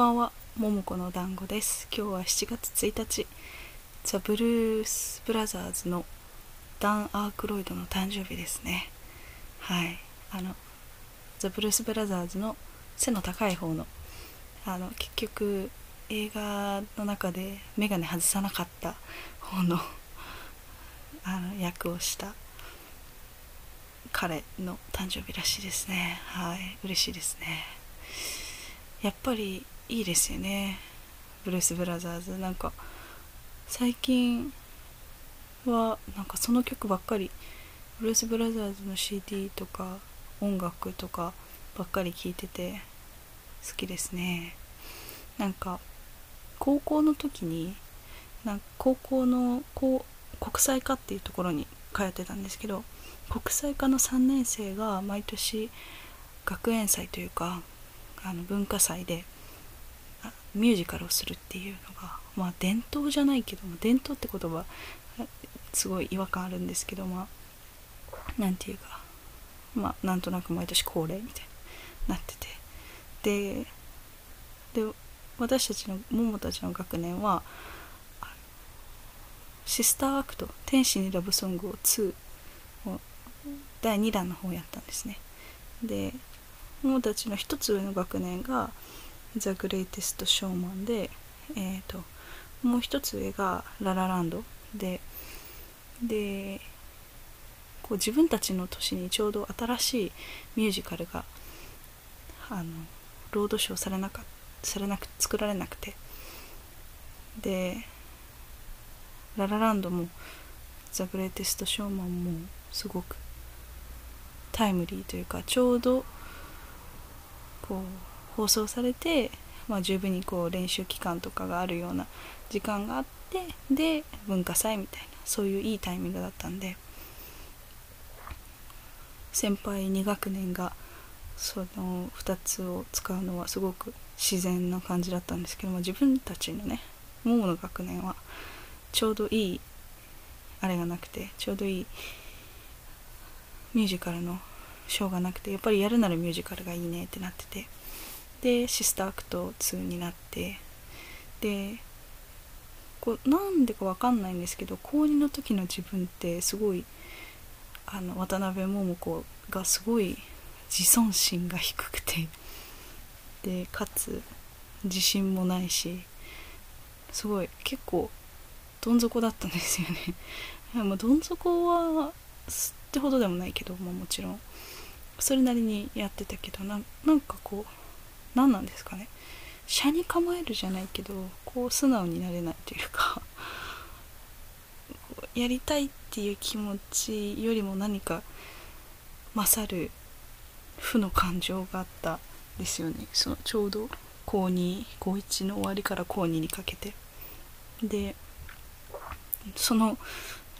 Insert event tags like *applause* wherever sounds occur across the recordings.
ばんは、ももこの団子です。今日は7月1日、ザ・ブルース・ブラザーズのダン・アークロイドの誕生日ですね。はい。あの、ザ・ブルース・ブラザーズの背の高い方の、あの、結局、映画の中でメガネ外さなかった方の、あの、役をした彼の誕生日らしいですね。はい。嬉しいですね。やっぱりいいですよね。ブルース・ブラザーズ。なんか最近はなんかその曲ばっかりブルース・ブラザーズの CD とか音楽とかばっかり聴いてて好きですね。なんか高校の時になんか高校のこう国際科っていうところに通ってたんですけど国際科の3年生が毎年学園祭というかあの文化祭でミュージカルをするっていうのがまあ伝統じゃないけども伝統って言葉すごい違和感あるんですけどまあなんていうかまあなんとなく毎年恒例みたいになってて。でで私たちのももたちの学年はシスターアクト「天使にラブソングを2」を第2弾の方をやったんですね。でもたちの一つ上の学年が「ザ・グレイテスト・ショーマンで」えーと、もう一つ上が「ラ・ラ・ランドで」でこう自分たちの年にちょうど新しいミュージカルがあのロードショーされなかされなく作られなくて。で「ラ・ラ・ランド」も「ザ・グレイテスト・ショーマン」もすごくタイムリーというかちょうどこう放送されて、まあ、十分にこう練習期間とかがあるような時間があってで文化祭みたいなそういういいタイミングだったんで先輩2学年がその2つを使うのはすごく自然な感じだったんですけども自分たちのねももの学年はちょうどいいあれがなくてちょうどいいミュージカルのしょうがなくてやっぱりやるならミュージカルがいいねってなっててでシスターアクト2になってでこうなんでかわかんないんですけど高2の時の自分ってすごいあの渡辺桃子がすごい自尊心が低くてでかつ自信もないしすごい結構どん底だったんですよね。*laughs* まあどん底はってほどでもないけど、ま、もちろんそれなりにやってたけどななんかこう何なんですかね。車に構えるじゃないけどこう素直になれないというか *laughs* やりたいっていう気持ちよりも何か勝る負の感情があったですよね。そのちょうど高2高1の終わりから高2にかけて。でその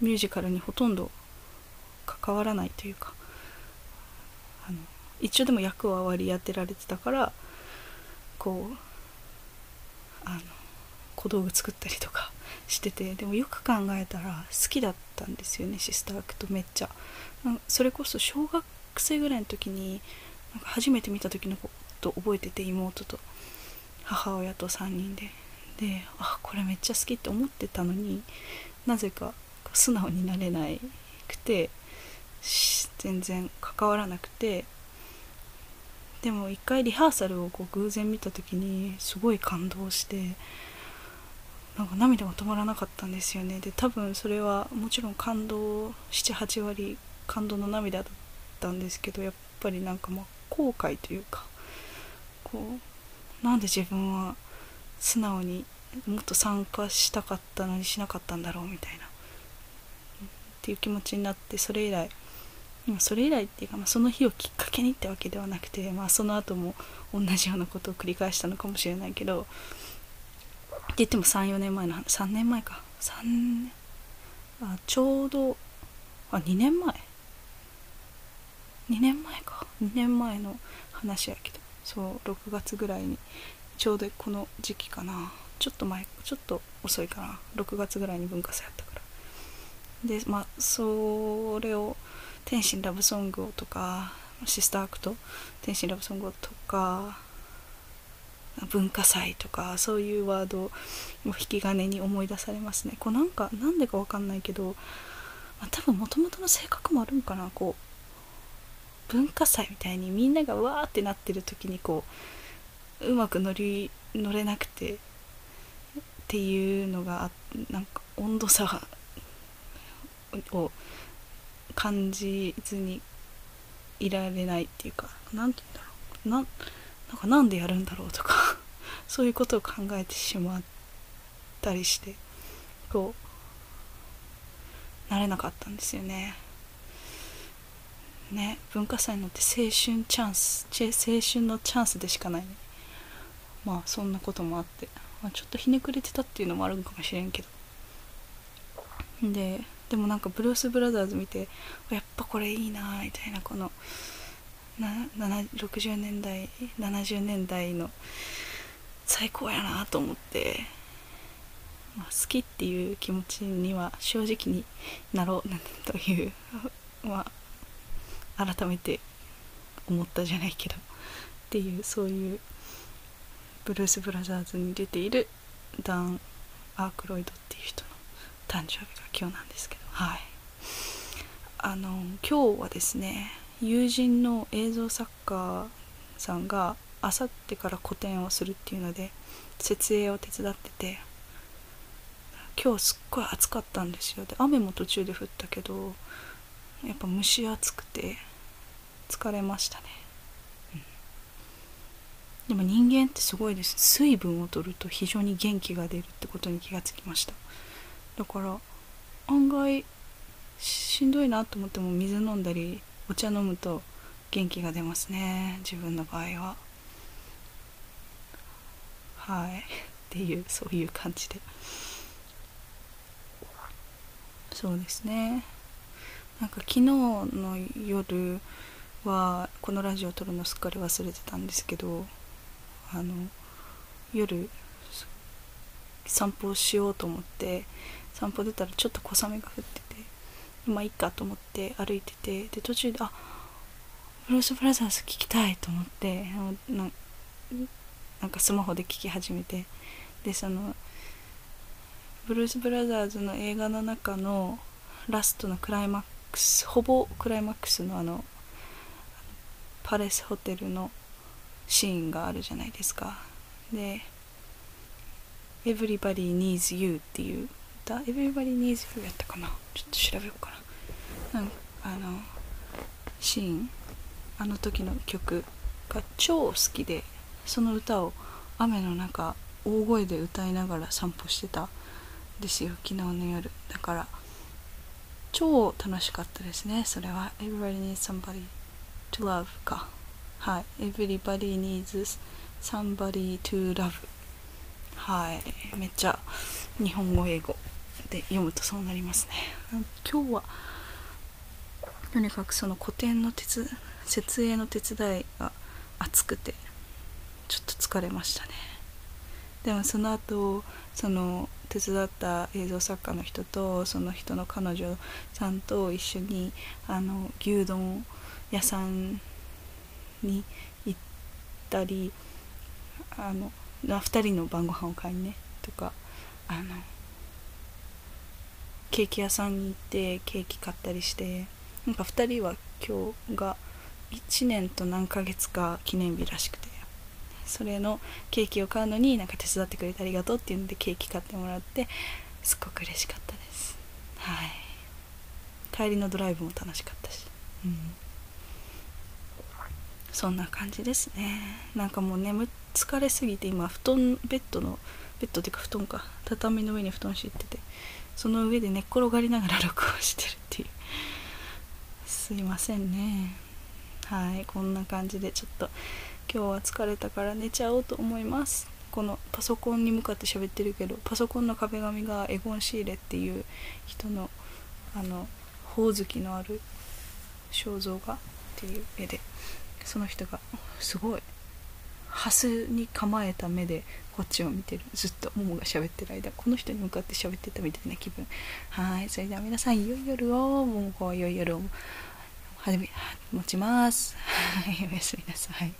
ミュージカルにほとんど関わらないというか一応でも役は割り当てられてたからこうあの小道具作ったりとかしててでもよく考えたら好きだったんですよねシスターアクトめっちゃ。それこそ小学生ぐらいの時になんか初めて見た時のこと覚えてて妹と母親と3人で。であこれめっちゃ好きって思ってたのになぜか素直になれなくて全然関わらなくてでも一回リハーサルをこう偶然見た時にすごい感動してなんか涙が止まらなかったんですよね。で多分それはもちろん感動78割感動の涙だったんですけどやっぱりなんかまあ後悔というかこうなんで自分は素直にもっと参加したかったのにしなかったんだろうみたいなっていう気持ちになってそれ以来まそれ以来っていうか、まあ、その日をきっかけにってわけではなくて、まあ、その後も同じようなことを繰り返したのかもしれないけどって言っても34年前の話3年前か。3年あちょうどあ2年前。2年前か。2年前の話やけど。そう6月ぐらいにちょうどこの時期かな。ちょっと前ちょっと遅いかな。6月ぐらいに文化祭やったから。でまあそれを天使にラブソングをとかシスターアクト天使にラブソングをとか文化祭とかそういうワードを引き金に思い出されますね。こうなんかなんでかわかんないけど、まあ、多分もともとの性格もあるんかな。こう文化祭みたいにみんながわーってなってる時にこううまく乗り乗れなくてっていうのがなんか温度差を感じずにいられないっていうか何て言うんだろう。なんかなんでやるんだろうとか *laughs* そういうことを考えてしまったりしてこうなれなかったんですよね。ね文化祭のって青春チャンス青春のチャンスでしかない、ね、まあそんなこともあって、まあ、ちょっとひねくれてたっていうのもあるかもしれんけど。ででもなんかブルース・ブラザーズ見てやっぱこれいいなみたいなこの60年代70年代の最高やなと思って、まあ、好きっていう気持ちには正直になろう *laughs* というまあ改めて思ったじゃないけどっていうそういうブルース・ブラザーズに出ているダン・アークロイドっていう人の誕生日が今日なんですけど。はい。あの今日はですね友人の映像作家さんがあさってから個展をするっていうので設営を手伝ってて今日すっごい暑かったんですよ。で雨も途中で降ったけどやっぱ蒸し暑くて疲れましたね、うん、でも人間ってすごいです。水分を取ると非常に元気が出るってことに気がつきました。だから案外しんどいなと思っても水飲んだりお茶飲むと元気が出ますね自分の場合は。はい。っていうそういう感じで。そうですね。なんか昨日の夜はこのラジオを撮るのすっかり忘れてたんですけどあの夜散歩をしようと思って散歩出たらちょっと小雨が降っててまあいいかと思って歩いててで途中であブルース・ブラザーズ聞きたいと思ってなんかスマホで聞き始めてでそのブルース・ブラザーズの映画の中のラストのクライマックスほぼクライマックスのあのパレスホテルのシーンがあるじゃないですか。で「Everybody Needs You」っていう歌「Everybody Needs You」やったかな。ちょっと調べようかな。なん。あのシーン。あの時の曲が超好きでその歌を雨の中大声で歌いながら散歩してたんですよ。昨日の夜。だから超楽しかったですね。それは。Everybody needs somebody to love か。はい。Everybody needs somebody to love はい。めっちゃ日本語英語。で読むとそうなりますね。今日はとにかくその古典の鉄設営の手伝いが熱くてちょっと疲れましたね。でもその後その手伝った映像作家の人とその人の彼女さんと一緒にあの牛丼屋さんに行ったりあの2人の晩ご飯を買いにねとかあのケーキ屋さんに行ってケーキ買ったりしてなんか2人は今日が1年と何ヶ月か記念日らしくてそれのケーキを買うのになんか手伝ってくれてありがとうっていうんでケーキ買ってもらってすっごく嬉しかったです。はい。帰りのドライブも楽しかったし。うん。そんな感じですね。なんかもう眠疲れすぎて今布団ベッドのベッドっていうか布団か。畳の上に布団敷いててその上で寝っ転がりながら録音してるっていう。すいませんね。はいこんな感じでちょっと今日は疲れたから寝ちゃおうと思います。このパソコンに向かって喋ってるけどパソコンの壁紙がエゴン・シーレっていう人のあのほおずきのある肖像画っていう絵でその人がすごいハスに構えた目でこっちを見てる。ずっとももが喋ってる間この人に向かって喋ってたみたいな気分。はいそれでは皆さん良い夜をももこは良い夜を持ちます。はいおやすみなさい。